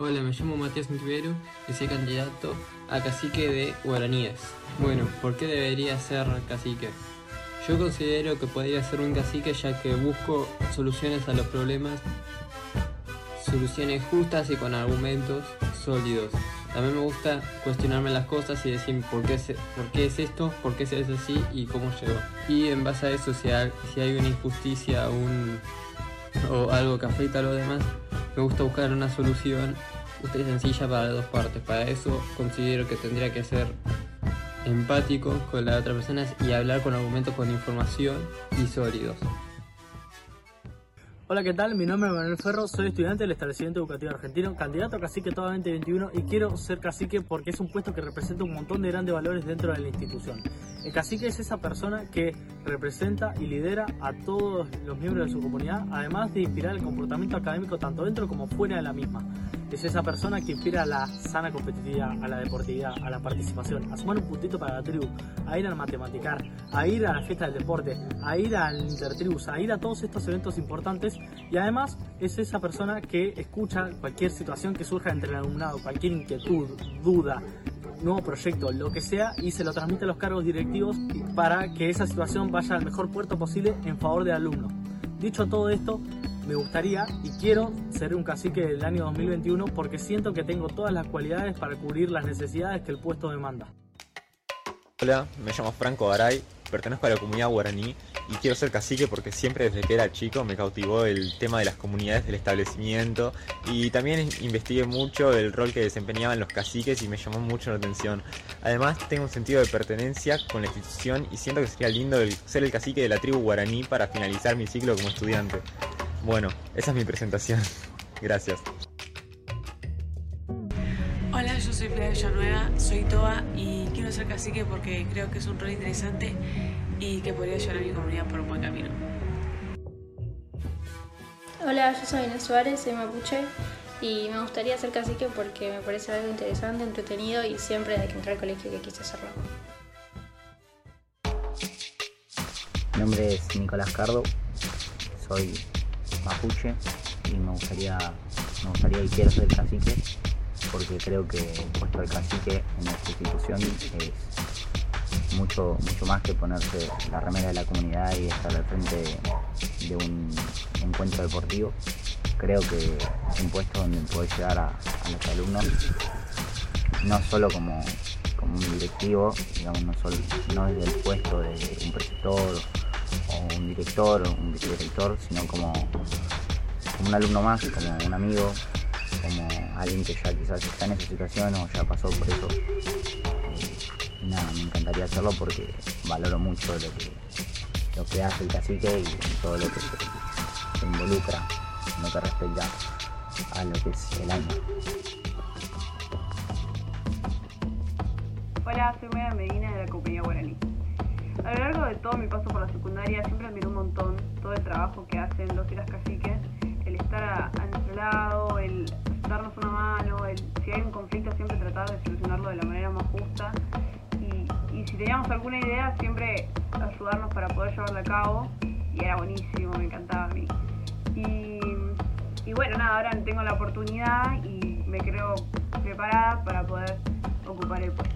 Hola, me llamo Matías Montivero y soy candidato a cacique de guaraníes. Bueno, ¿por qué debería ser cacique? Yo considero que podría ser un cacique ya que busco soluciones a los problemas, soluciones justas y con argumentos sólidos. También me gusta cuestionarme las cosas y decir por qué, es esto, por qué se hace así y cómo llegó. Y en base a eso, si hay, una injusticia o algo que afecta a los demás, me gusta buscar una solución justa y sencilla para las dos partes. Para eso considero que tendría que ser empático con la otra persona y hablar con argumentos con información y sólidos. Hola, ¿qué tal? Mi nombre es Manuel Ferro, soy estudiante del establecimiento educativo argentino, candidato a cacique todo 2021 y quiero ser cacique porque es un puesto que representa un montón de grandes valores dentro de la institución. El cacique es esa persona que representa y lidera a todos los miembros de su comunidad, además de inspirar el comportamiento académico tanto dentro como fuera de la misma es esa persona que inspira a la sana competitividad, a la deportividad, a la participación, a sumar un puntito para la tribu, a ir al matematicar, a ir a la fiesta del deporte, a ir al intertribus, a ir a todos estos eventos importantes y además es esa persona que escucha cualquier situación que surja entre el alumnado, cualquier inquietud, duda, nuevo proyecto, lo que sea, y se lo transmite a los cargos directivos para que esa situación vaya al mejor puerto posible en favor del alumno. Dicho todo esto, me gustaría y quiero ser un cacique del año 2021 porque siento que tengo todas las cualidades para cubrir las necesidades que el puesto demanda. Hola, me llamo Franco Aray, pertenezco a la comunidad guaraní y quiero ser cacique porque siempre desde que era chico me cautivó el tema de las comunidades del establecimiento y también investigué mucho el rol que desempeñaban los caciques y me llamó mucho la atención. Además tengo un sentido de pertenencia con la institución y siento que sería lindo ser el cacique de la tribu guaraní para finalizar mi ciclo como estudiante. Bueno, esa es mi presentación. Gracias. Hola, yo soy Flavia Villanueva, soy Toa y quiero ser cacique porque creo que es un rol interesante y que podría llevar a mi comunidad por un buen camino. Hola, yo soy Inés Suárez, soy mapuche y me gustaría ser cacique porque me parece algo interesante, entretenido y siempre desde que entré al colegio que quise hacerlo. Mi nombre es Nicolás Cardo, soy mapuche y me gustaría, me gustaría y quiero ser cacique porque creo que el puesto del cacique en nuestra institución es mucho, mucho más que ponerse la remera de la comunidad y estar al frente de un encuentro deportivo. Creo que es un puesto donde puede llegar a, los alumnos, no solo como, como un directivo, digamos, no, solo, no desde el puesto de un preceptor un director un vicedirector, sino como, un alumno más, como un amigo, como alguien que ya quizás está en esa situación o ya pasó por eso. Nada, me encantaría hacerlo porque valoro mucho lo que, lo que hace el cacique y todo lo que se, involucra en lo que respecta a lo que es el año. Hola, soy Maya Medina de la compañía Guaraní. A lo largo de todo mi paso por la secundaria siempre admiro un montón todo el trabajo que hacen los y las caciques, el estar a, nuestro lado, el darnos una mano, el si hay un conflicto siempre tratar de solucionarlo de la manera más justa y, si teníamos alguna idea siempre ayudarnos para poder llevarla a cabo y era buenísimo, me encantaba a mí. Y bueno, nada, ahora tengo la oportunidad y me creo preparada para poder ocupar el puesto.